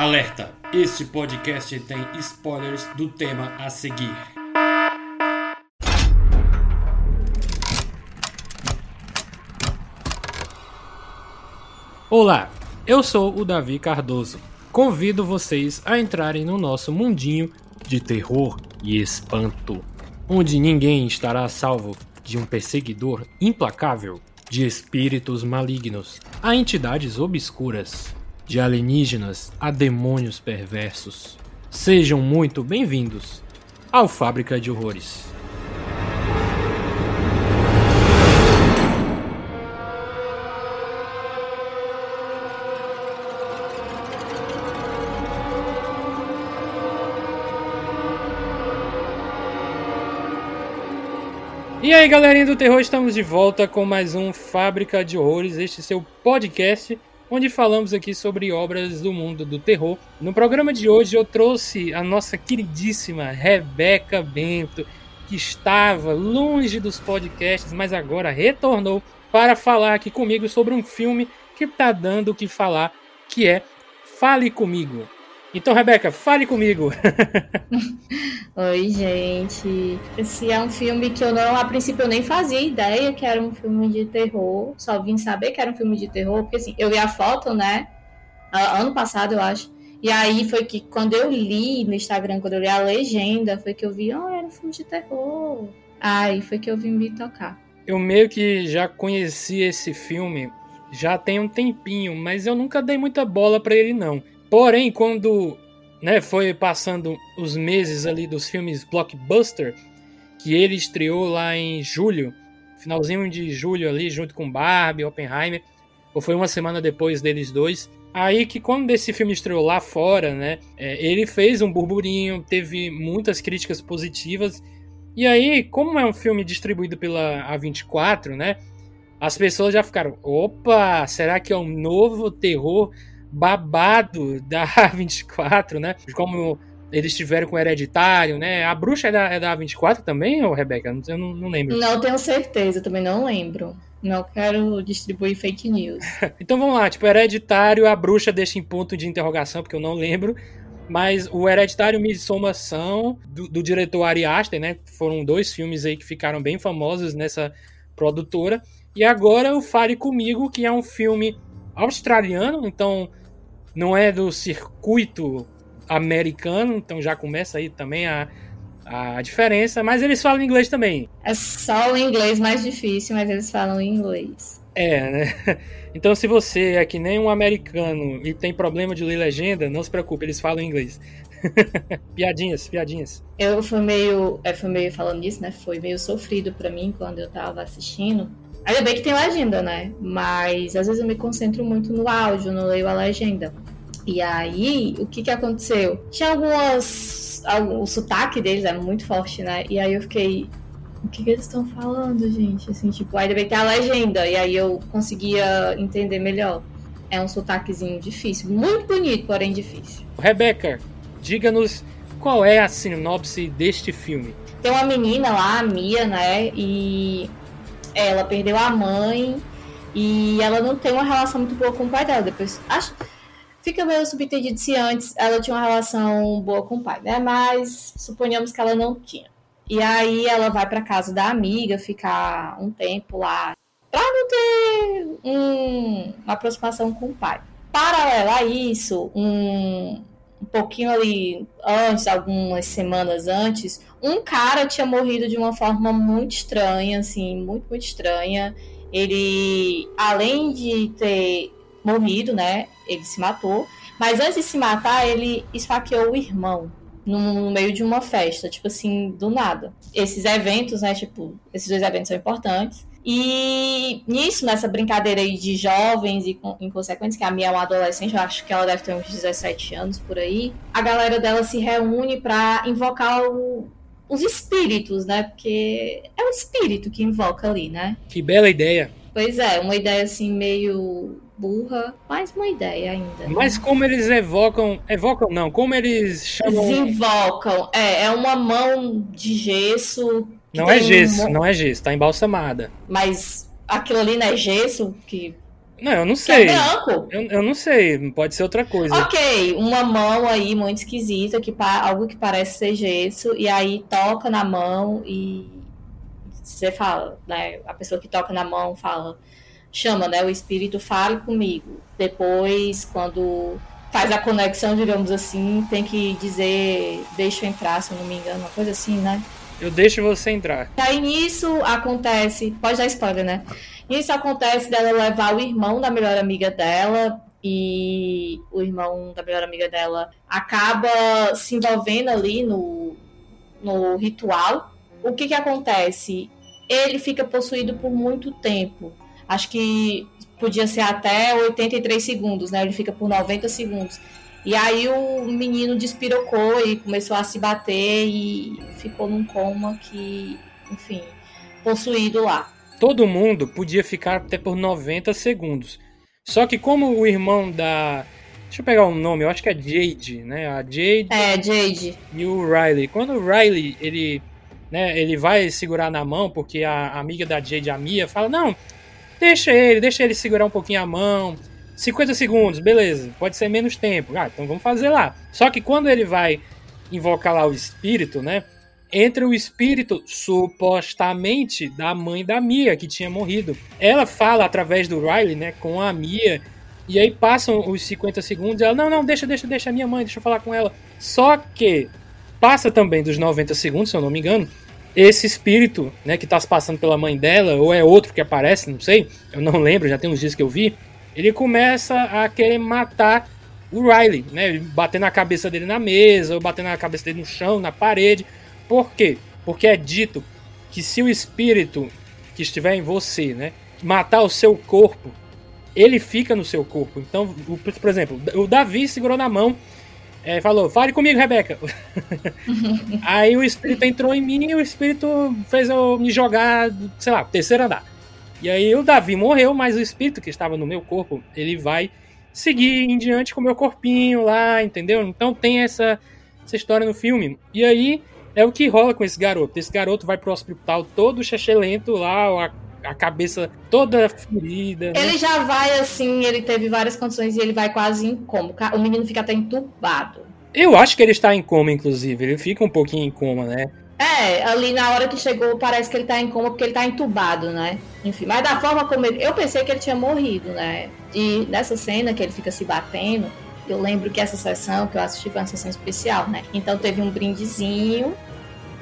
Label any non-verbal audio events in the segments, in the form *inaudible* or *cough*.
Alerta! Este podcast tem spoilers do tema a seguir. Olá, eu sou o Davi Cardoso. Convido vocês a entrarem no nosso mundinho de terror e espanto, onde ninguém estará salvo de um perseguidor implacável, de espíritos malignos a entidades obscuras, de alienígenas a demônios perversos. Sejam muito bem-vindos ao Fábrica de Horrores. E aí, galerinha do terror, estamos de volta com mais um Fábrica de Horrores, este seu podcast onde falamos aqui sobre obras do mundo do terror. No programa de hoje eu trouxe a nossa queridíssima Rebeca Bento, que estava longe dos podcasts, mas agora retornou para falar aqui comigo sobre um filme que está dando o que falar, que é Fale Comigo. Então, Rebeca, fale comigo. *laughs* *laughs* Oi, gente. Esse é um filme que eu não, a princípio, eu nem fazia ideia que era um filme de terror. Só vim saber que era um filme de terror, porque assim, eu vi a foto, né? Ano passado, eu acho. E aí foi que quando eu li no Instagram, quando eu li a legenda, foi que eu vi, oh, era um filme de terror. Aí foi que eu vim me tocar. Eu meio que já conheci esse filme já tem um tempinho, mas eu nunca dei muita bola para ele não. Porém, quando né, foi passando os meses ali dos filmes blockbuster, que ele estreou lá em julho, finalzinho de julho ali, junto com Barbie, Oppenheimer, ou foi uma semana depois deles dois. Aí que quando esse filme estreou lá fora, né, é, ele fez um burburinho, teve muitas críticas positivas. E aí, como é um filme distribuído pela A24, né, as pessoas já ficaram, opa, será que é um novo terror babado da *laughs* A24, né? Como eles tiveram com o Hereditário, né? A bruxa é da, é da A24 também, ou Rebeca? Eu não, não lembro. Não tenho certeza, também não lembro. Não quero distribuir fake news. *laughs* então vamos lá, tipo, Hereditário, a bruxa deixa em ponto de interrogação, porque eu não lembro. Mas o Hereditário Midsomação, do, do diretor Ari Aster, né? Foram dois filmes aí que ficaram bem famosos nessa produtora. E agora o Fale Comigo, que é um filme australiano, então não é do circuito americano, então já começa aí também a, a diferença, mas eles falam inglês também. É só o inglês mais difícil, mas eles falam inglês. É, né? *laughs* Então se você é que nem um americano e tem problema de ler legenda, não se preocupe, eles falam inglês. *laughs* piadinhas, piadinhas. Eu fui meio, é, fui meio falando nisso, né? Foi meio sofrido para mim quando eu tava assistindo, Ainda bem que tem legenda, né? Mas às vezes eu me concentro muito no áudio, não leio a legenda. E aí, o que que aconteceu? Tinha algumas. Algum, o sotaque deles é muito forte, né? E aí eu fiquei. O que, que eles estão falando, gente? Assim, tipo, ainda bem que tem a legenda. E aí eu conseguia entender melhor. É um sotaquezinho difícil. Muito bonito, porém difícil. Rebeca, diga-nos qual é a sinopse deste filme. Tem uma menina lá, a Mia, né? E ela perdeu a mãe e ela não tem uma relação muito boa com o pai dela. Depois, acho, fica meio subentendido se antes ela tinha uma relação boa com o pai, né? Mas suponhamos que ela não tinha. E aí ela vai para casa da amiga, ficar um tempo lá, para não ter um, uma aproximação com o pai. Paralelo a isso, um, um pouquinho ali antes, algumas semanas antes, um cara tinha morrido de uma forma muito estranha, assim, muito, muito estranha. Ele, além de ter morrido, né, ele se matou, mas antes de se matar, ele esfaqueou o irmão no meio de uma festa, tipo assim, do nada. Esses eventos, né, tipo, esses dois eventos são importantes. E nisso, nessa brincadeira aí de jovens e inconsequentes, que a minha é uma adolescente, eu acho que ela deve ter uns 17 anos por aí, a galera dela se reúne para invocar o, os espíritos, né? Porque é o espírito que invoca ali, né? Que bela ideia. Pois é, uma ideia assim meio burra, mas uma ideia ainda. Mas como eles evocam, evocam não, como eles chamam... Desinvocam, é, é uma mão de gesso não é gesso, um... não é gesso, tá embalsamada. Mas aquilo ali não é gesso que Não, eu não sei. Que é branco. Eu, eu não sei, pode ser outra coisa. Ok, uma mão aí muito esquisita, que algo que parece ser gesso, e aí toca na mão e você fala, né? A pessoa que toca na mão fala, chama, né? O espírito fale comigo. Depois, quando faz a conexão, digamos assim, tem que dizer deixa eu entrar, se eu não me engano, uma coisa assim, né? Eu deixo você entrar. Aí nisso acontece, pode dar spoiler, né? Isso acontece dela levar o irmão da melhor amiga dela e o irmão da melhor amiga dela acaba se envolvendo ali no, no ritual. O que que acontece? Ele fica possuído por muito tempo. Acho que podia ser até 83 segundos, né? Ele fica por 90 segundos. E aí o menino despirocou e começou a se bater e ficou num coma que, enfim, possuído lá todo mundo podia ficar até por 90 segundos. Só que como o irmão da. Deixa eu pegar um nome, eu acho que é Jade, né? A Jade. É, Jade. E o Riley. Quando o Riley, ele. Né, ele vai segurar na mão, porque a amiga da Jade, a Mia, fala: Não, deixa ele, deixa ele segurar um pouquinho a mão. 50 segundos, beleza, pode ser menos tempo. Ah, então vamos fazer lá. Só que quando ele vai invocar lá o espírito, né? entra o espírito, supostamente, da mãe da Mia, que tinha morrido. Ela fala através do Riley, né, com a Mia, e aí passam os 50 segundos, ela, não, não, deixa, deixa, deixa a minha mãe, deixa eu falar com ela. Só que passa também dos 90 segundos, se eu não me engano, esse espírito, né, que tá se passando pela mãe dela, ou é outro que aparece, não sei, eu não lembro, já tem uns dias que eu vi, ele começa a querer matar o Riley, né, bater na cabeça dele na mesa, ou bater na cabeça dele no chão, na parede, por quê? Porque é dito que se o espírito que estiver em você, né, matar o seu corpo, ele fica no seu corpo. Então, o, por exemplo, o Davi segurou na mão, é, falou: Fale comigo, Rebeca. *laughs* Aí o espírito entrou em mim e o espírito fez eu me jogar, sei lá, terceiro andar. E aí o Davi morreu, mas o espírito que estava no meu corpo, ele vai seguir em diante com o meu corpinho lá, entendeu? Então tem essa, essa história no filme. E aí é o que rola com esse garoto. Esse garoto vai pro hospital todo chechelento lá, a, a cabeça toda ferida. Né? Ele já vai assim, ele teve várias condições e ele vai quase em coma. O menino fica até entubado. Eu acho que ele está em coma, inclusive. Ele fica um pouquinho em coma, né? É, ali na hora que chegou, parece que ele tá em coma porque ele tá entubado, né? Enfim, mas da forma como ele. Eu pensei que ele tinha morrido, né? E nessa cena que ele fica se batendo, eu lembro que essa sessão que eu assisti foi uma sessão especial, né? Então teve um brindezinho,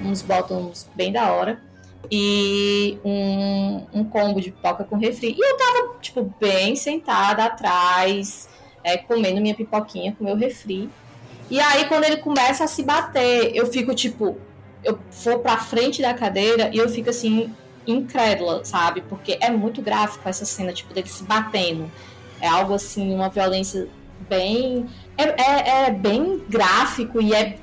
uns botões bem da hora e um, um combo de pipoca com refri. E eu tava, tipo, bem sentada atrás, é, comendo minha pipoquinha com meu refri. E aí, quando ele começa a se bater, eu fico, tipo, eu vou pra frente da cadeira e eu fico assim, incrédula, sabe? Porque é muito gráfico essa cena, tipo, dele se batendo. É algo assim, uma violência bem. É, é, é, bem gráfico e é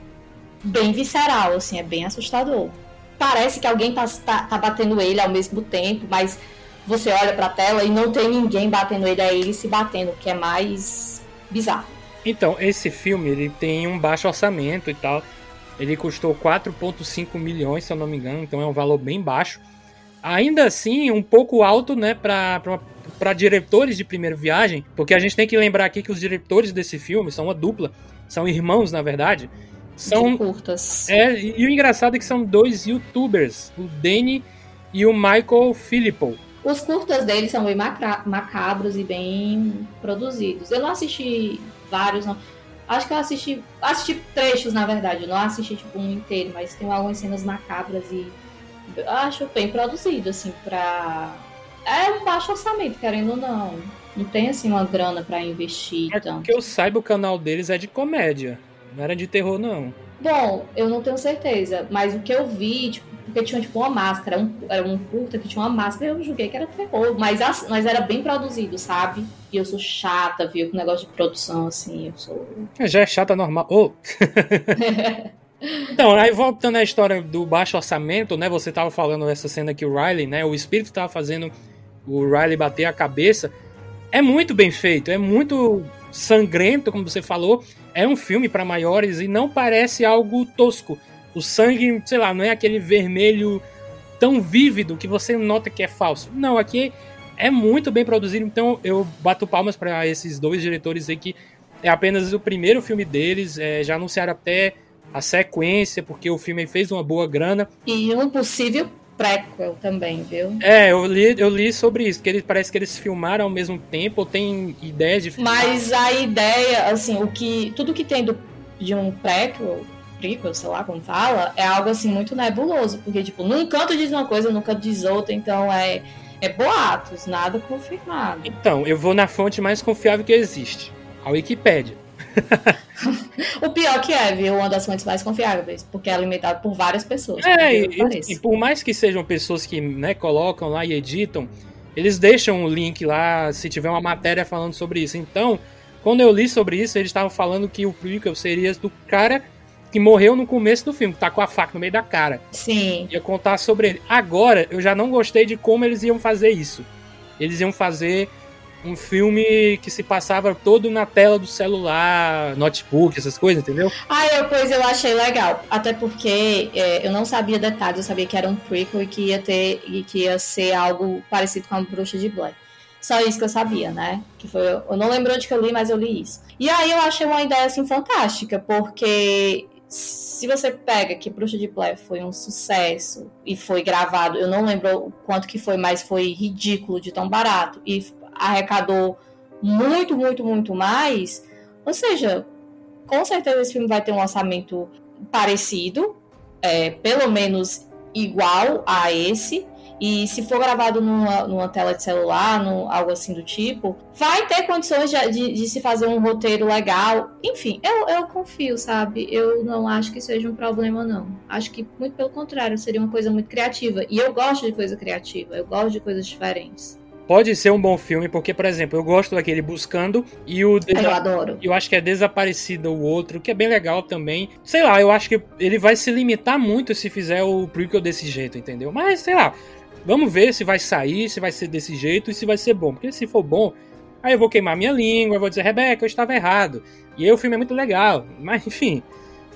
bem visceral, assim, é bem assustador. Parece que alguém tá, tá, tá batendo ele ao mesmo tempo, mas você olha pra tela e não tem ninguém batendo ele, é ele se batendo, que é mais bizarro. Então, esse filme ele tem um baixo orçamento e tal. Ele custou 4,5 milhões, se eu não me engano, então é um valor bem baixo. Ainda assim, um pouco alto, né, para diretores de primeira viagem, porque a gente tem que lembrar aqui que os diretores desse filme são uma dupla, são irmãos, na verdade. São de curtas. É, e o engraçado é que são dois youtubers, o Danny e o Michael Filippo. Os curtas deles são bem macabros e bem produzidos. Eu não assisti vários, não. Acho que eu assisti. Assisti trechos, na verdade. Eu não assisti tipo um inteiro, mas tem algumas cenas macabras e acho bem produzido, assim, pra é um baixo orçamento, querendo ou não. Não tem assim uma grana para investir. É tanto. que eu saiba, o canal deles é de comédia. Não era de terror, não. Bom, eu não tenho certeza. Mas o que eu vi, tipo, porque tinha tipo uma máscara, um, era um curta que tinha uma máscara, eu julguei que era terror. Mas, mas era bem produzido, sabe? E eu sou chata, viu? Com negócio de produção, assim, eu sou. Já é chata normal. Oh. *laughs* Então, aí voltando à história do baixo orçamento, né? Você tava falando essa cena que o Riley, né? O espírito tava fazendo o Riley bater a cabeça, é muito bem feito, é muito sangrento, como você falou. É um filme para maiores e não parece algo tosco. O sangue, sei lá, não é aquele vermelho tão vívido que você nota que é falso. Não, aqui é muito bem produzido, então eu bato palmas para esses dois diretores aí que é apenas o primeiro filme deles, é, já anunciaram até a sequência, porque o filme fez uma boa grana. E um possível prequel também, viu? É, eu li, eu li sobre isso, que ele, parece que eles filmaram ao mesmo tempo, ou tem ideias de filmar. Mas a ideia, assim, o que. Tudo que tem do, de um prequel, prequel, sei lá como fala, é algo assim muito nebuloso. Porque, tipo, num canto diz uma coisa, num canto diz outra, então é. É boatos, nada confirmado. Então, eu vou na fonte mais confiável que existe, a Wikipédia. *laughs* o pior que é, viu? Uma das fontes mais confiáveis, porque é alimentado por várias pessoas. É, e, e, por mais que sejam pessoas que né, colocam lá e editam, eles deixam o um link lá se tiver uma matéria falando sobre isso. Então, quando eu li sobre isso, eles estavam falando que o prequel seria do cara que morreu no começo do filme, tá com a faca no meio da cara. Sim. Ia contar sobre ele. Agora, eu já não gostei de como eles iam fazer isso. Eles iam fazer um filme que se passava todo na tela do celular, notebook, essas coisas, entendeu? Ah, eu, pois eu achei legal. Até porque é, eu não sabia detalhes, eu sabia que era um prequel e que ia ter e que ia ser algo parecido com a Bruxa de Blair. Só isso que eu sabia, né? Que foi, eu não lembro onde que eu li, mas eu li isso. E aí eu achei uma ideia assim fantástica, porque se você pega que Bruxa de Blair foi um sucesso e foi gravado, eu não lembro quanto que foi, mas foi ridículo de tão barato e arrecadou muito, muito, muito mais. Ou seja, com certeza esse filme vai ter um orçamento parecido, é, pelo menos igual a esse. E se for gravado numa, numa tela de celular, no, algo assim do tipo, vai ter condições de, de, de, se fazer um roteiro legal. Enfim, eu, eu confio, sabe? Eu não acho que seja um problema, não. Acho que, muito pelo contrário, seria uma coisa muito criativa. E eu gosto de coisa criativa, eu gosto de coisas diferentes pode ser um bom filme, porque, por exemplo, eu gosto daquele Buscando e o. Desa... Eu adoro. Eu acho que é Desaparecido o outro, que é bem legal também. Sei lá, eu acho que ele vai se limitar muito se fizer o prequel desse jeito, entendeu? Mas, sei lá, vamos ver se vai sair, se vai ser desse jeito e se vai ser bom. Porque se for bom, aí eu vou queimar minha língua, vou dizer, Rebeca, eu estava errado. E aí o filme é muito legal. Mas, enfim.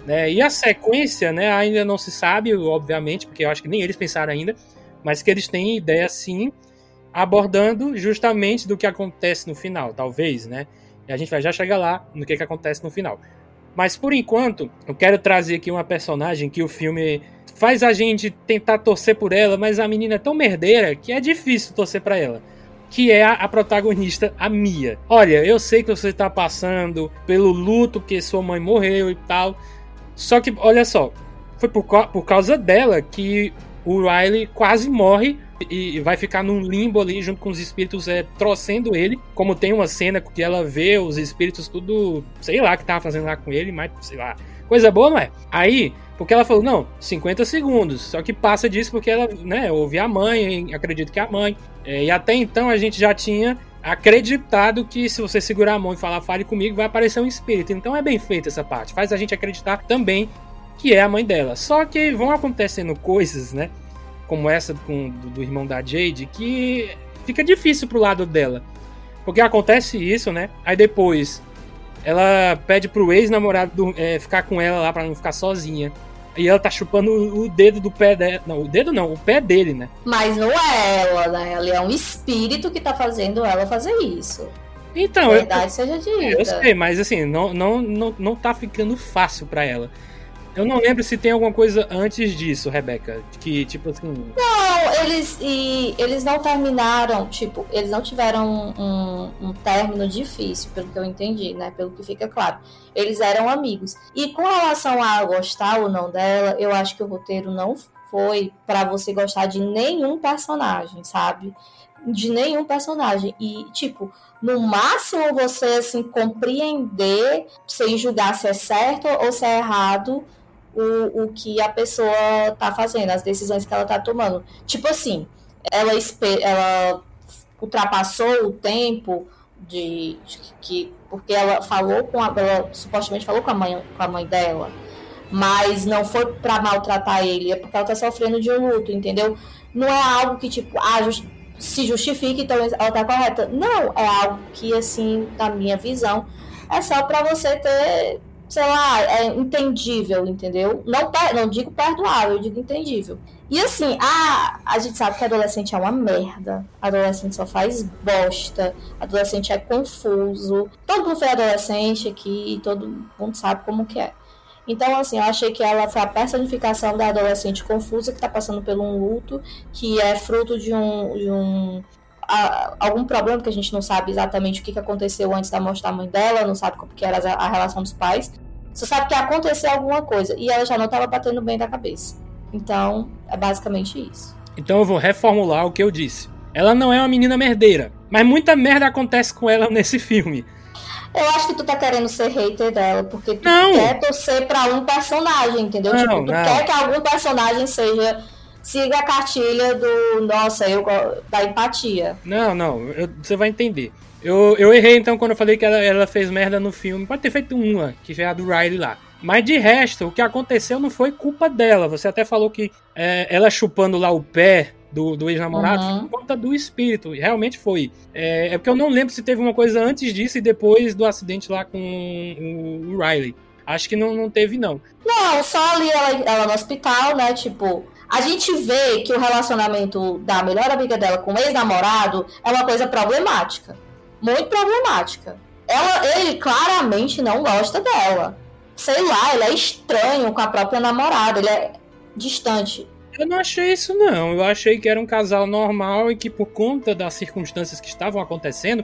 Né? E a sequência, né, ainda não se sabe, obviamente, porque eu acho que nem eles pensaram ainda. Mas que eles têm ideia sim abordando justamente do que acontece no final, talvez, né? E a gente vai já chegar lá no que, que acontece no final. Mas por enquanto, eu quero trazer aqui uma personagem que o filme faz a gente tentar torcer por ela, mas a menina é tão merdeira que é difícil torcer para ela. Que é a, protagonista, a Mia. Olha, eu sei que você tá passando pelo luto que sua mãe morreu e tal. Só que, olha só, foi por, por causa dela que o Riley quase morre e vai ficar num limbo ali junto com os espíritos é, trocendo ele. Como tem uma cena que ela vê os espíritos tudo, sei lá, que tava fazendo lá com ele, mas sei lá. Coisa boa, não é? Aí, porque ela falou, não, 50 segundos. Só que passa disso porque ela, né, ouve a mãe, acredito que é a mãe. É, e até então a gente já tinha acreditado que se você segurar a mão e falar fale comigo, vai aparecer um espírito. Então é bem feita essa parte. Faz a gente acreditar também que é a mãe dela. Só que vão acontecendo coisas, né? como essa com, do, do, irmão da Jade, que fica difícil pro lado dela. Porque acontece isso, né? Aí depois ela pede pro ex-namorado é, ficar com ela lá para não ficar sozinha. E ela tá chupando o dedo do pé dela. Não, o dedo não, o pé dele, né? Mas não é ela, né? Ela é um espírito que tá fazendo ela fazer isso. Então, verdade eu, seja dita. Eu sei, mas assim, não, não, não, não tá ficando fácil para ela. Eu não lembro se tem alguma coisa antes disso, Rebeca. Que, tipo assim. Não, eles, e, eles não terminaram, tipo, eles não tiveram um, um término difícil, pelo que eu entendi, né? Pelo que fica claro. Eles eram amigos. E com relação a gostar ou não dela, eu acho que o roteiro não foi para você gostar de nenhum personagem, sabe? De nenhum personagem. E, tipo, no máximo você, assim, compreender sem julgar se é certo ou se é errado o, o que a pessoa tá fazendo, as decisões que ela tá tomando. Tipo assim, ela, ela ultrapassou o tempo de, de que porque ela falou com a, ela supostamente falou com a mãe com a mãe dela, mas não foi para maltratar ele, é porque ela tá sofrendo de um luto, entendeu? Não é algo que tipo, ah, just, se justifique, então ela tá correta. Não, é algo que assim, na minha visão, é só para você ter sei lá, é entendível, entendeu? Não, não digo perdoável, eu digo entendível. E assim, a, a gente sabe que adolescente é uma merda. Adolescente só faz bosta. Adolescente é confuso. Todo mundo foi adolescente aqui, todo mundo sabe como que é. Então, assim, eu achei que ela foi a personificação da adolescente confusa que está passando por um luto, que é fruto de um, de um a, algum problema que a gente não sabe exatamente o que, que aconteceu antes da morte da mãe dela, não sabe como que era a, a relação dos pais. Só sabe que aconteceu alguma coisa e ela já não estava batendo bem da cabeça. Então, é basicamente isso. Então eu vou reformular o que eu disse. Ela não é uma menina merdeira, mas muita merda acontece com ela nesse filme. Eu acho que tu tá querendo ser hater dela, porque tu não. quer torcer pra um personagem, entendeu? Não, tipo, tu não. quer que algum personagem seja. Siga a cartilha do. Nossa, eu da empatia. Não, não, eu, você vai entender. Eu, eu errei então quando eu falei que ela, ela fez merda no filme. Pode ter feito uma, que foi a do Riley lá. Mas de resto, o que aconteceu não foi culpa dela. Você até falou que é, ela chupando lá o pé do, do ex-namorado uhum. por conta do espírito. Realmente foi. É, é, porque eu não lembro se teve uma coisa antes disso e depois do acidente lá com o, o Riley. Acho que não, não teve, não. Não, só ali ela, ela no hospital, né? Tipo, a gente vê que o relacionamento da melhor amiga dela com o ex-namorado é uma coisa problemática. Muito problemática. Ela, ele claramente não gosta dela. Sei lá, ele é estranho com a própria namorada, ele é distante. Eu não achei isso, não. Eu achei que era um casal normal e que, por conta das circunstâncias que estavam acontecendo,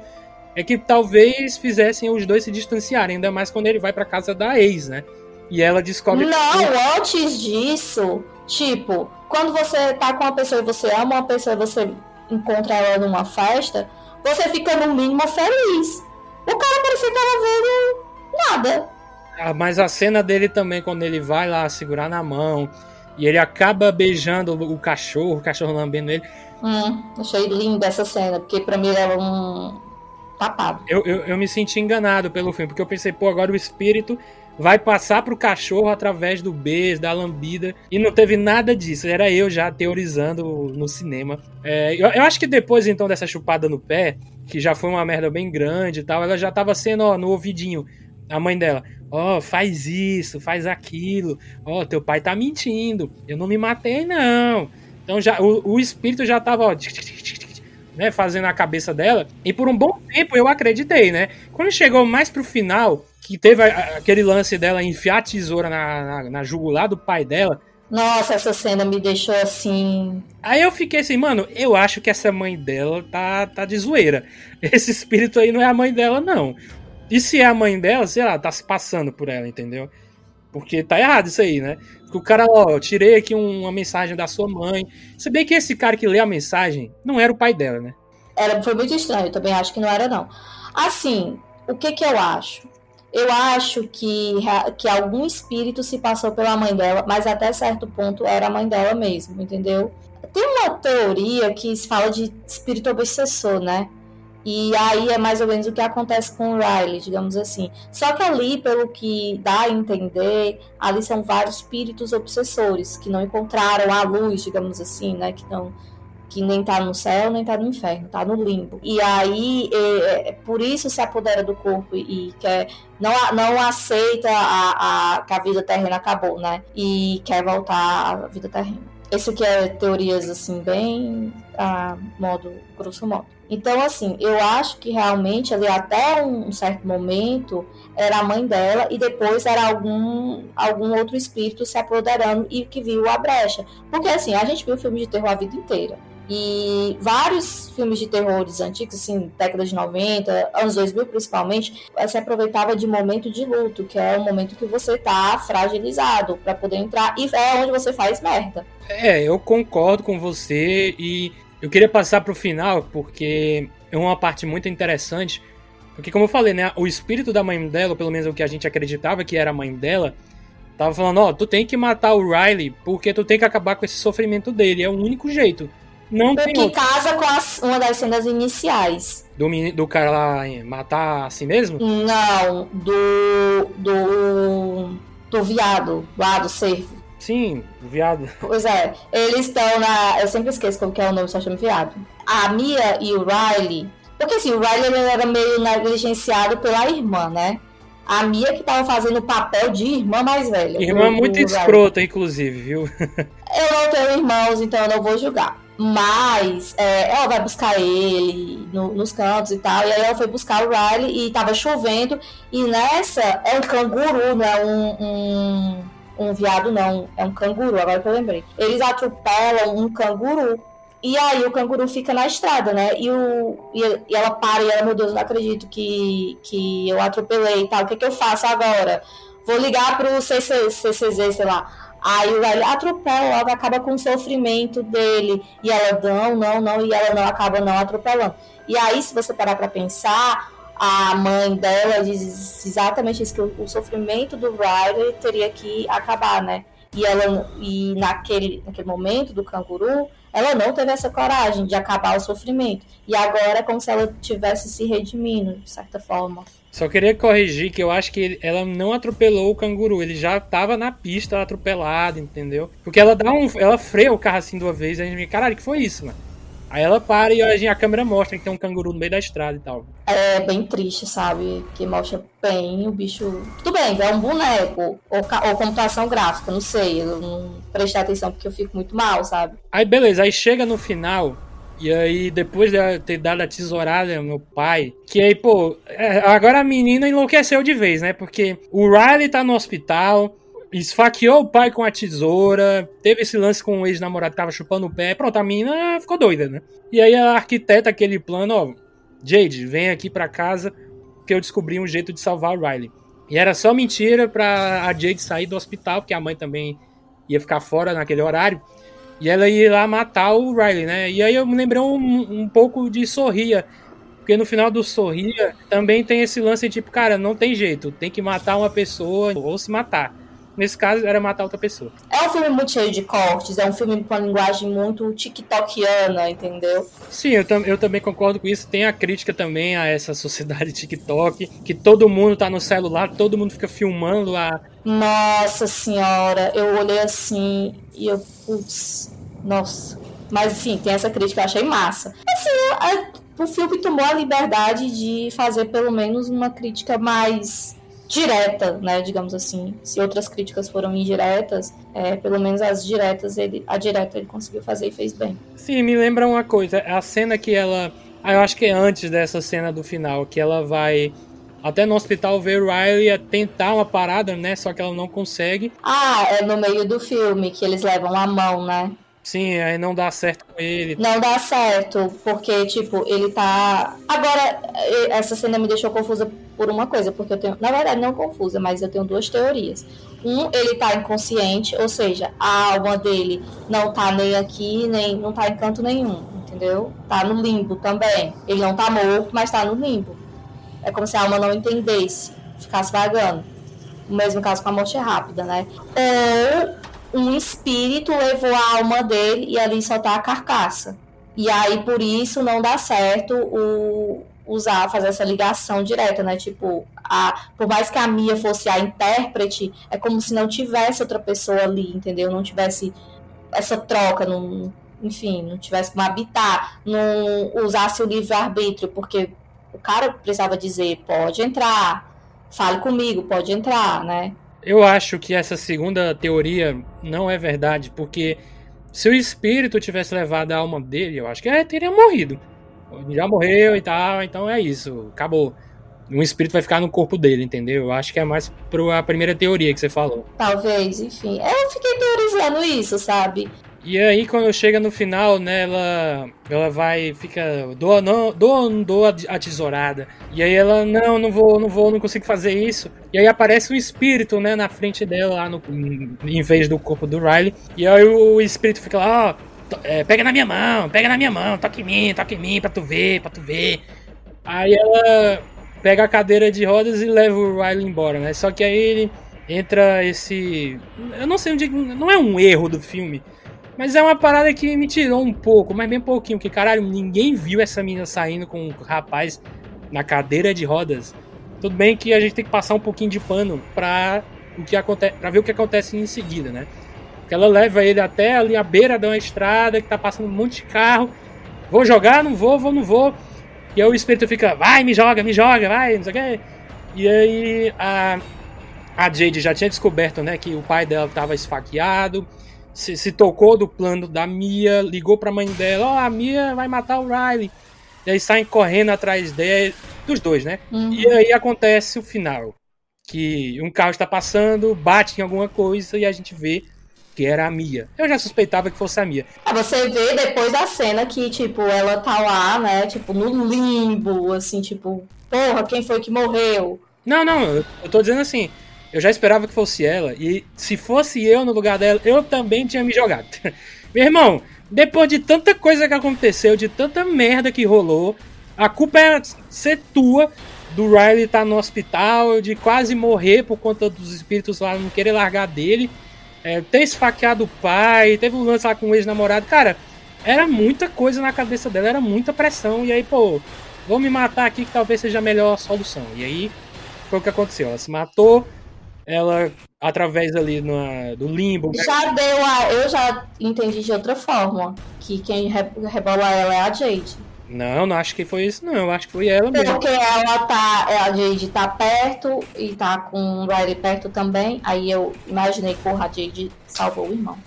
é que talvez fizessem os dois se distanciarem, ainda mais quando ele vai pra casa da ex, né? E ela descobre. Não, que... antes disso, tipo, quando você tá com uma pessoa e você ama uma pessoa e você encontra ela numa festa, você fica no mínimo feliz. O cara parecia que tava vendo nada. Ah, mas a cena dele também, quando ele vai lá segurar na mão e ele acaba beijando o cachorro, o cachorro lambendo ele. Hum, achei linda essa cena, porque pra mim era um tapado. Eu, eu, eu, me senti enganado pelo filme, porque eu pensei, pô, agora o espírito vai passar pro cachorro através do beijo, da lambida, e não teve nada disso. Era eu já teorizando no cinema. É, eu, eu, acho que depois, então, dessa chupada no pé, que já foi uma merda bem grande e tal, ela já tava sendo, ó, no ouvidinho, a mãe dela ó, oh, faz isso, faz aquilo, ó, oh, teu pai tá mentindo, eu não me matei não. Então já o, o espírito já tava, ó, né, fazendo a cabeça dela, e por um bom tempo eu acreditei, né? Quando chegou mais pro final, que teve aquele lance dela enfiar a tesoura na, na, na jugular do pai dela, nossa, essa cena me deixou assim. Aí eu fiquei assim, mano, eu acho que essa mãe dela tá, tá de zoeira. *laughs* Esse espírito aí não é a mãe dela, não. E se é a mãe dela, sei lá, tá se passando por ela, entendeu? Porque tá errado isso aí, né? Porque o cara, ó, eu tirei aqui uma mensagem da sua mãe. Se bem que esse cara que lê a mensagem não era o pai dela, né? Era, foi muito estranho, eu também acho que não era, não. Assim, o que que eu acho? Eu acho que, que algum espírito se passou pela mãe dela, mas até certo ponto era a mãe dela mesmo, entendeu? Tem uma teoria que se fala de espírito obsessor, né? E aí é mais ou menos o que acontece com o Riley, digamos assim. Só que ali, pelo que dá a entender, ali são vários espíritos obsessores que não encontraram a luz, digamos assim, né? Que não que nem tá no céu, nem tá no inferno, tá no limbo. E aí, é, é, por isso se apodera do corpo e, quer não, não aceita a, a, que a vida terrena acabou, né? E quer voltar à vida terrena. Isso que é teorias assim bem a modo grosso modo. Então, assim, eu acho que realmente ali até um certo momento era a mãe dela e depois era algum, algum outro espírito se apoderando e que viu a brecha. Porque, assim, a gente viu filme de terror a vida inteira. E vários filmes de terrores antigos, assim, década de 90, anos 2000 principalmente, se aproveitava de momento de luto, que é o momento que você tá fragilizado para poder entrar e é onde você faz merda. É, eu concordo com você e eu queria passar pro final porque é uma parte muito interessante. Porque, como eu falei, né? O espírito da mãe dela, pelo menos o que a gente acreditava que era a mãe dela, tava falando: Ó, tu tem que matar o Riley porque tu tem que acabar com esse sofrimento dele. É o único jeito. Não porque tem casa com as, uma das cenas iniciais. Do, do cara lá matar a si mesmo? Não, do. do. do viado, lá do cervo. Sim, viado. Pois é, eles estão na. Eu sempre esqueço como que é o nome, só chama viado. A Mia e o Riley. Porque assim, o Riley era meio negligenciado pela irmã, né? A Mia que tava fazendo o papel de irmã mais velha. Irmã muito escrota, inclusive, viu? *laughs* Eu não tenho irmãos, então eu não vou julgar. Mas é, ela vai buscar ele no, nos cantos e tal. E aí ela foi buscar o Riley e tava chovendo. E nessa é um canguru, não é um, um, um viado, não. É um canguru, agora que eu lembrei. Eles atropelam um canguru. E aí o canguru fica na estrada, né? E, o, e, ela para e ela, meu Deus, não acredito que, que eu atropelei e tal. O que, que eu faço agora? Vou ligar pro CC, CCZ, sei lá Aí o velho atropela logo, acaba com o sofrimento dele. E ela, não, não, não, e ela não acaba não atropelando. E aí, se você parar para pensar, a mãe dela diz exatamente isso, que o, o sofrimento do Riley teria que acabar, né? E ela e naquele, naquele momento do canguru, ela não teve essa coragem de acabar o sofrimento. E agora é como se ela tivesse se redimindo, de certa forma. Só queria corrigir que eu acho que ele, ela não atropelou o canguru, ele já tava na pista atropelado, entendeu? Porque ela dá um. Ela freia o carro assim de uma vez, e a gente fica, caralho, que foi isso, mano? Aí ela para e a, a câmera mostra que tem um canguru no meio da estrada e tal. É bem triste, sabe? Que mostra bem o bicho. Tudo bem, é um boneco. Ou, ou computação gráfica, não sei. Eu não prestei atenção porque eu fico muito mal, sabe? Aí beleza, aí chega no final, e aí, depois de ter dado a tesourada ao meu pai, que aí, pô, é, agora a menina enlouqueceu de vez, né? Porque o Riley tá no hospital, esfaqueou o pai com a tesoura, teve esse lance com o ex-namorado que tava chupando o pé, pronto, a menina ficou doida, né? E aí a arquiteta aquele plano, ó, Jade, vem aqui pra casa que eu descobri um jeito de salvar o Riley. E era só mentira pra a Jade sair do hospital, porque a mãe também ia ficar fora naquele horário. E ela ia lá matar o Riley, né? E aí eu me lembrei um, um pouco de Sorria. Porque no final do Sorria também tem esse lance tipo, cara, não tem jeito, tem que matar uma pessoa ou se matar. Nesse caso, era matar outra pessoa. É um filme muito cheio de cortes, é um filme com uma linguagem muito tiktokiana, entendeu? Sim, eu, tam eu também concordo com isso. Tem a crítica também a essa sociedade *laughs* TikTok, que todo mundo tá no celular, todo mundo fica filmando a. Nossa senhora, eu olhei assim e eu, putz, nossa. Mas, enfim, tem essa crítica, eu achei massa. Assim, o filme tomou a liberdade de fazer pelo menos uma crítica mais direta, né, digamos assim. Se outras críticas foram indiretas, é, pelo menos as diretas, ele, a direta ele conseguiu fazer e fez bem. Sim, me lembra uma coisa, a cena que ela, ah, eu acho que é antes dessa cena do final, que ela vai até no hospital ver o Riley tentar uma parada, né, só que ela não consegue. Ah, é no meio do filme que eles levam a mão, né? Sim, aí não dá certo com ele. Não dá certo, porque, tipo, ele tá. Agora, essa cena me deixou confusa por uma coisa, porque eu tenho. Na verdade, não confusa, mas eu tenho duas teorias. Um, ele tá inconsciente, ou seja, a alma dele não tá nem aqui, nem não tá em canto nenhum, entendeu? Tá no limbo também. Ele não tá morto, mas tá no limbo. É como se a alma não entendesse, ficasse vagando. O mesmo caso com a morte rápida, né? Ou um espírito levou a alma dele e ali só tá a carcaça. E aí, por isso, não dá certo o usar, fazer essa ligação direta, né? Tipo, a, por mais que a Mia fosse a intérprete, é como se não tivesse outra pessoa ali, entendeu? Não tivesse essa troca, não, enfim, não tivesse como habitar, não usasse o livre-arbítrio, porque o cara precisava dizer, pode entrar, fale comigo, pode entrar, né? Eu acho que essa segunda teoria não é verdade, porque se o espírito tivesse levado a alma dele, eu acho que ele teria morrido. Já morreu e tal, então é isso, acabou. Um espírito vai ficar no corpo dele, entendeu? Eu acho que é mais para a primeira teoria que você falou. Talvez, enfim. Eu fiquei teorizando isso, sabe? E aí, quando chega no final, né, ela, ela vai, fica, doa, não, doa, não doa a tesourada. E aí ela, não, não vou, não vou, não consigo fazer isso. E aí aparece um espírito, né, na frente dela, lá no, em vez do corpo do Riley. E aí o espírito fica lá, ó, é, pega na minha mão, pega na minha mão, toca em mim, toca em mim, pra tu ver, pra tu ver. Aí ela pega a cadeira de rodas e leva o Riley embora, né? Só que aí ele entra esse. Eu não sei onde. Não é um erro do filme mas é uma parada que me tirou um pouco, mas bem pouquinho, porque caralho, ninguém viu essa menina saindo com um rapaz na cadeira de rodas. Tudo bem que a gente tem que passar um pouquinho de pano pra, o que acontece, pra ver o que acontece em seguida, né? Porque ela leva ele até ali à beira de uma estrada que tá passando um monte de carro. Vou jogar, não vou, vou, não vou. E aí o espírito fica, vai, me joga, me joga, vai, não sei o quê. E aí a, a Jade já tinha descoberto, né, que o pai dela estava esfaqueado, se, se, tocou do plano da Mia, ligou pra mãe dela, ó, oh, a Mia vai matar o Riley. E aí saem correndo atrás dele, dos dois, né? Uhum. E aí acontece o final. Que um carro está passando, bate em alguma coisa e a gente vê que era a Mia. Eu já suspeitava que fosse a Mia. Ah, você vê depois da cena que, tipo, ela tá lá, né? Tipo, no limbo, assim, tipo, porra, quem foi que morreu? Não, não, eu tô dizendo assim, eu já esperava que fosse ela, e se fosse eu no lugar dela, eu também tinha me jogado. *laughs* Meu irmão, depois de tanta coisa que aconteceu, de tanta merda que rolou, a culpa é ser tua do Riley estar tá no hospital, de quase morrer por conta dos espíritos lá não querer largar dele, é, ter esfaqueado o pai, teve um lance lá com o ex-namorado. Cara, era muita coisa na cabeça dela, era muita pressão. E aí, pô, vou me matar aqui que talvez seja a melhor solução. E aí foi o que aconteceu. Ela se matou, ela através ali no, do limbo. Né? Já deu a. Eu já entendi de outra forma. Que quem rebola ela é a Jade. Não, não acho que foi isso, não. Eu acho que foi ela mesmo. Porque ela tá. A Jade tá perto e tá com o Riley perto também. Aí eu imaginei que a Jade salvou o irmão.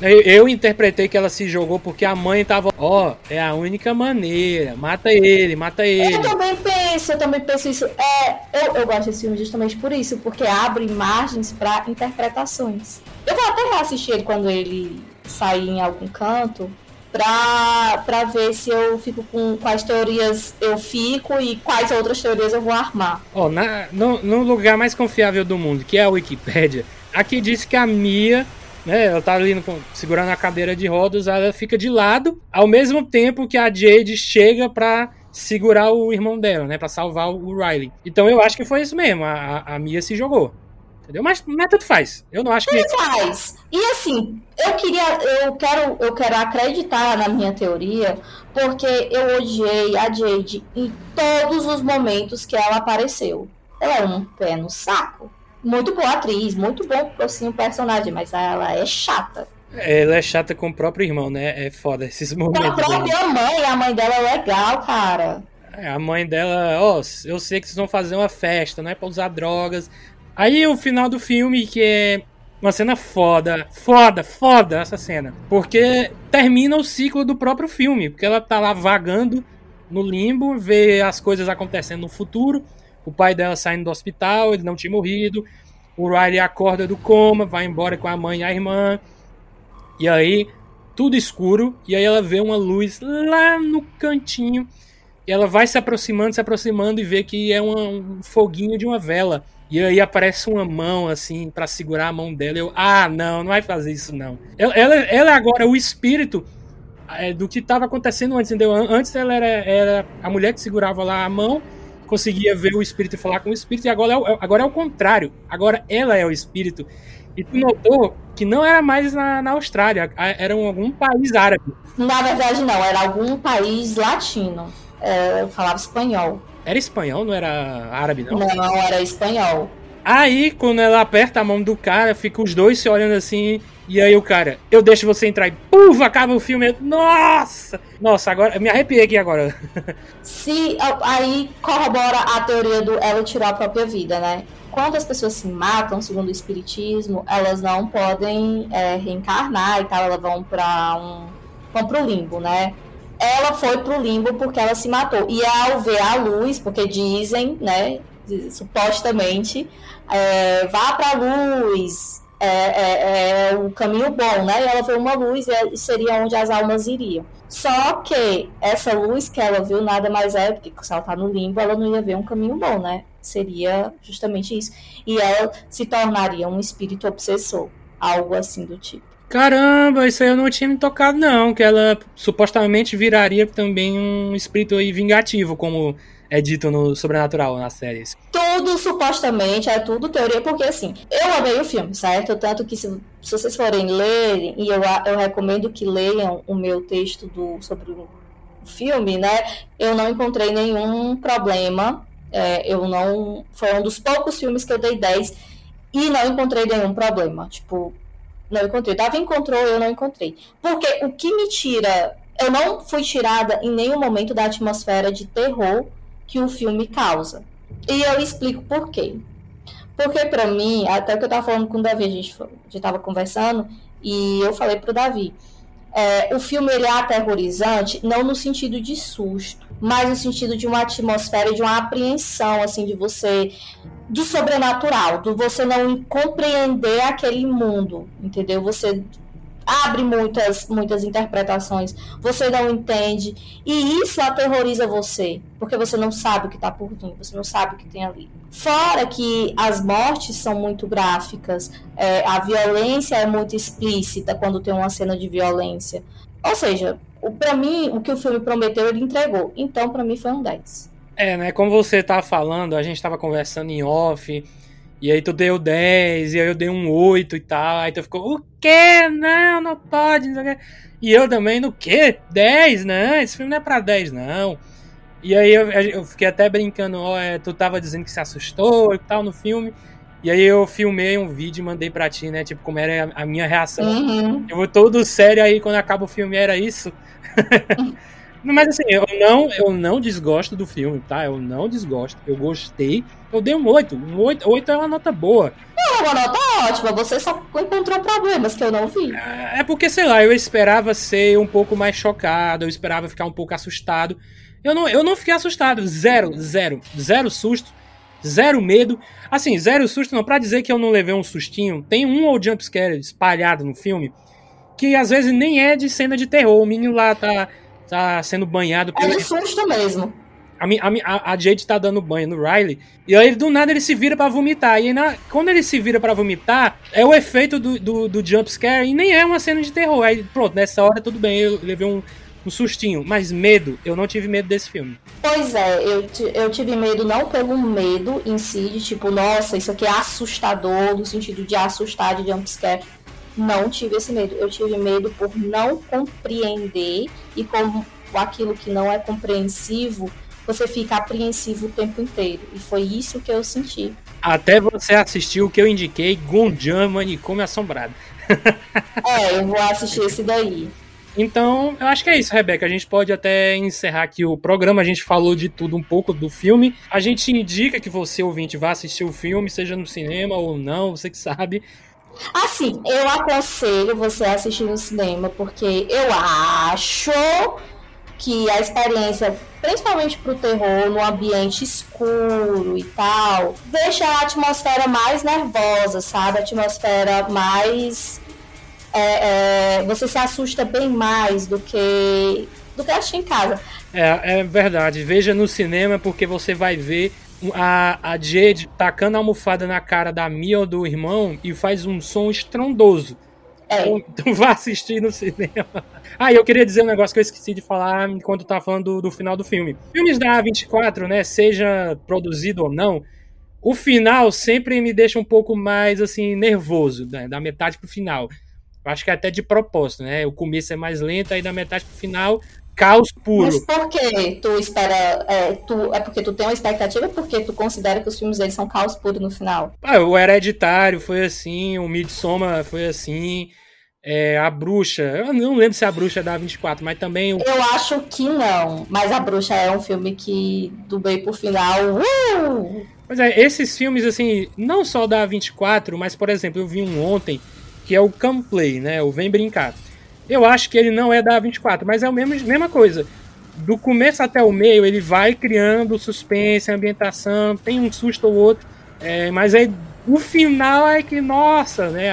Eu, eu, interpretei que ela se jogou porque a mãe tava, ó, oh, é a única maneira, mata ele, mata ele. Eu também penso, eu também penso isso. É, eu, eu gosto desse filme justamente por isso, porque abre margens para interpretações. Eu vou até reassistir ele quando ele sair em algum canto, pra, pra ver se eu fico com quais teorias eu fico e quais outras teorias eu vou armar. Ó, oh, no, no lugar mais confiável do mundo, que é a Wikipédia, aqui diz que a Mia né? Ela tá ali no, segurando a cadeira de rodas, ela fica de lado, ao mesmo tempo que a Jade chega pra segurar o irmão dela, né? Pra salvar o Riley. Então eu acho que foi isso mesmo. A, a Mia se jogou. Entendeu? Mas, mas tudo faz. Eu não acho que. Tudo faz. E assim, eu queria. Eu quero, eu quero acreditar na minha teoria, porque eu odiei a Jade em todos os momentos que ela apareceu. Ela é um pé no saco muito boa atriz, muito bom assim, o personagem, mas ela é chata. Ela é chata com o próprio irmão, né? É foda esses momentos. A própria aí. mãe, a mãe dela é legal, cara. É, a mãe dela, ó, oh, eu sei que vocês vão fazer uma festa, não é pra usar drogas. Aí o final do filme, que é uma cena foda, foda, foda essa cena. Porque termina o ciclo do próprio filme, porque ela tá lá vagando no limbo, vê as coisas acontecendo no futuro o pai dela saindo do hospital, ele não tinha morrido. O Riley acorda do coma, vai embora com a mãe e a irmã. E aí, tudo escuro. E aí ela vê uma luz lá no cantinho. E ela vai se aproximando, se aproximando e vê que é uma, um foguinho de uma vela. E aí aparece uma mão assim para segurar a mão dela. Eu, ah, não, não vai fazer isso não. Ela, ela, ela é agora o espírito é, do que estava acontecendo antes, entendeu? Antes ela era, era a mulher que segurava lá a mão conseguia ver o espírito e falar com o espírito, e agora é o, agora é o contrário. Agora ela é o espírito. E tu notou que não era mais na, na Austrália, era em algum país árabe. Na verdade, não, era algum país latino. É, falava espanhol. Era espanhol, não era árabe, não? Não, era espanhol. Aí, quando ela aperta a mão do cara, fica os dois se olhando assim. E aí o cara, eu deixo você entrar e puf, acaba o filme. Nossa! Nossa, agora me arrepiei aqui agora. *laughs* Se aí corrobora a teoria do ela tirar a própria vida, né? Quando as pessoas se matam, segundo o espiritismo, elas não podem é, reencarnar e tal, elas vão para um vão pro limbo, né? Ela foi pro limbo porque ela se matou. E ao ver a luz, porque dizem, né, supostamente, é, vá para a luz, é, é, é, o caminho bom, né? E ela viu uma luz e seria onde as almas iriam. Só que essa luz que ela viu nada mais é, porque se ela tá no limbo, ela não ia ver um caminho bom, né? Seria justamente isso. E ela se tornaria um espírito obsessor, algo assim do tipo. Caramba, isso aí eu não tinha me tocado, não. Que ela supostamente viraria também um espírito aí vingativo, como é dito no Sobrenatural nas séries. Tudo supostamente é tudo teoria, porque assim, eu amei o filme, certo? Tanto que se, se vocês forem lerem, e eu, eu recomendo que leiam o meu texto do, sobre o filme, né? Eu não encontrei nenhum problema. É, eu não. Foi um dos poucos filmes que eu dei 10 e não encontrei nenhum problema. Tipo, não encontrei. Davi encontrou, eu não encontrei. Porque o que me tira. Eu não fui tirada em nenhum momento da atmosfera de terror que o filme causa. E eu explico por quê. Porque para mim, até que eu tava falando com o Davi, a gente, a gente tava conversando, e eu falei pro Davi, é, o filme ele é aterrorizante, não no sentido de susto, mas no sentido de uma atmosfera, de uma apreensão, assim, de você, do sobrenatural, do você não compreender aquele mundo, entendeu? Você abre muitas, muitas interpretações, você não entende, e isso aterroriza você, porque você não sabe o que está por vir, você não sabe o que tem ali. Fora que as mortes são muito gráficas, é, a violência é muito explícita quando tem uma cena de violência. Ou seja, para mim, o que o filme prometeu, ele entregou. Então, para mim, foi um 10. É, né? Como você tá falando, a gente tava conversando em off e aí tu deu 10, e aí eu dei um 8 e tal. Aí tu ficou, o quê? Não, não pode, não sei o quê. E eu também, no quê? 10? Não, esse filme não é pra 10, não. E aí eu, eu fiquei até brincando, ó, é, tu tava dizendo que se assustou e tal no filme. E aí eu filmei um vídeo e mandei pra ti, né? Tipo, como era a minha reação. Uhum. Eu vou todo sério aí, quando acaba o filme, era isso. *laughs* Mas assim, eu não, eu não desgosto do filme, tá? Eu não desgosto. Eu gostei. Eu dei um 8. Um 8, 8 é uma nota boa. Não, é uma nota ótima. Você só encontrou problemas que eu não vi. É, é porque, sei lá, eu esperava ser um pouco mais chocado. Eu esperava ficar um pouco assustado. Eu não, eu não fiquei assustado. Zero, zero. Zero susto. Zero medo. Assim, zero susto não. Pra dizer que eu não levei um sustinho, tem um ou jumpscare espalhado no filme que às vezes nem é de cena de terror. O menino lá tá tá sendo banhado. Pelo... É de susto mesmo. A, a, a Jade tá dando banho no Riley. E aí, do nada, ele se vira para vomitar. E aí, na, quando ele se vira para vomitar, é o efeito do, do, do jumpscare. E nem é uma cena de terror. Aí, pronto, nessa hora tudo bem. Eu levei um, um sustinho. Mas medo, eu não tive medo desse filme. Pois é, eu, eu tive medo não pelo medo em si, de tipo, nossa, isso aqui é assustador, no sentido de assustar, de jumpscare não tive esse medo. Eu tive medo por não compreender e como aquilo que não é compreensivo, você fica apreensivo o tempo inteiro. E foi isso que eu senti. Até você assistir o que eu indiquei, Gunjan Manicômio Assombrado. *laughs* é, eu vou assistir esse daí. Então, eu acho que é isso, Rebeca. A gente pode até encerrar aqui o programa. A gente falou de tudo um pouco do filme. A gente indica que você, ouvinte, vá assistir o filme, seja no cinema ou não, você que sabe. Assim, eu aconselho você a assistir no cinema, porque eu acho que a experiência, principalmente pro terror, no ambiente escuro e tal, deixa a atmosfera mais nervosa, sabe? A atmosfera mais. É, é, você se assusta bem mais do que do que assistir em casa. É, é verdade. Veja no cinema porque você vai ver a, a Jade tacando a almofada na cara da Mia ou do irmão e faz um som estrondoso. É. Então, então vá assistir no cinema. Ah, e eu queria dizer um negócio que eu esqueci de falar enquanto eu tava falando do, do final do filme. Filmes da A24, né, seja produzido ou não, o final sempre me deixa um pouco mais, assim, nervoso, né, da metade pro final. Eu acho que é até de propósito, né? O começo é mais lento, aí da metade pro final caos puro. Mas por que tu espera. É, tu, é porque tu tem uma expectativa porque tu considera que os filmes deles são caos puro no final? Ah, o Hereditário foi assim, o Midsommar foi assim. É, a bruxa, eu não lembro se a bruxa é da 24, mas também. O... Eu acho que não, mas a bruxa é um filme que do meio pro final. Uh! Pois é, esses filmes, assim, não só da 24, mas por exemplo, eu vi um ontem que é o Come Play, né? O Vem Brincar. Eu acho que ele não é da 24, mas é a mesma, coisa. Do começo até o meio, ele vai criando suspense, ambientação, tem um susto ou outro, é, mas aí o final é que, nossa, né,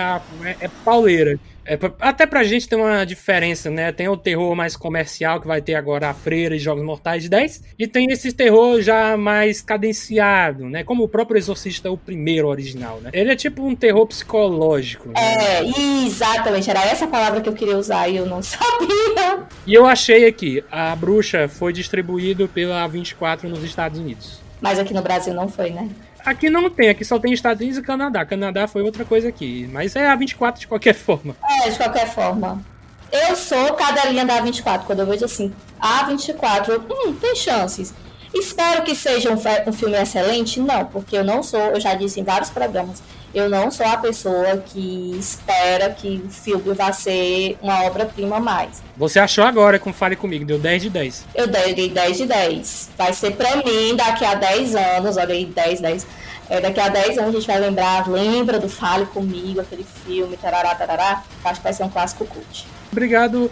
é, é pauleira. É, até pra gente tem uma diferença, né? Tem o terror mais comercial, que vai ter agora a Freira e Jogos Mortais de 10, e tem esse terror já mais cadenciado, né? Como o próprio Exorcista, o primeiro original, né? Ele é tipo um terror psicológico. Né? É, exatamente. Era essa palavra que eu queria usar e eu não *laughs* sabia. E eu achei aqui, a Bruxa foi distribuído pela 24 nos Estados Unidos. Mas aqui no Brasil não foi, né? Aqui não tem, aqui só tem Estados Unidos e Canadá. Canadá foi outra coisa aqui. Mas é a 24 de qualquer *laughs* forma. É, de qualquer forma. Eu sou cadelinha da A24. Quando eu vejo assim, A24, hum, tem chances. Espero que seja um, um filme excelente? Não, porque eu não sou, eu já disse em vários programas, eu não sou a pessoa que espera que o filme vá ser uma obra-prima mais. Você achou agora com Fale Comigo, deu 10 de 10. Eu dei 10 de 10. Vai ser pra mim daqui a 10 anos, olha aí, 10, 10. É, daqui a 10 anos a gente vai lembrar, lembra do Fale Comigo, aquele filme, tarará, tarará. Acho que vai ser um clássico cult. Obrigado,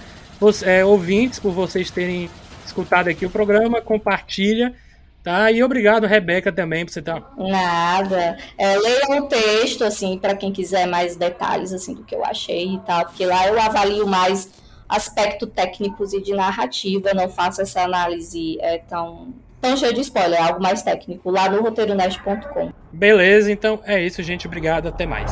é, ouvintes, por vocês terem escutado aqui o programa. Compartilha. Tá, e obrigado, Rebeca, também, por você estar. Tá... Nada. É, leia o texto, assim, para quem quiser mais detalhes, assim, do que eu achei e tal, porque lá eu avalio mais aspecto técnicos e de narrativa, não faço essa análise é, tão, tão cheia de spoiler, é algo mais técnico, lá no roteironest.com. Beleza, então é isso, gente. Obrigado, até mais.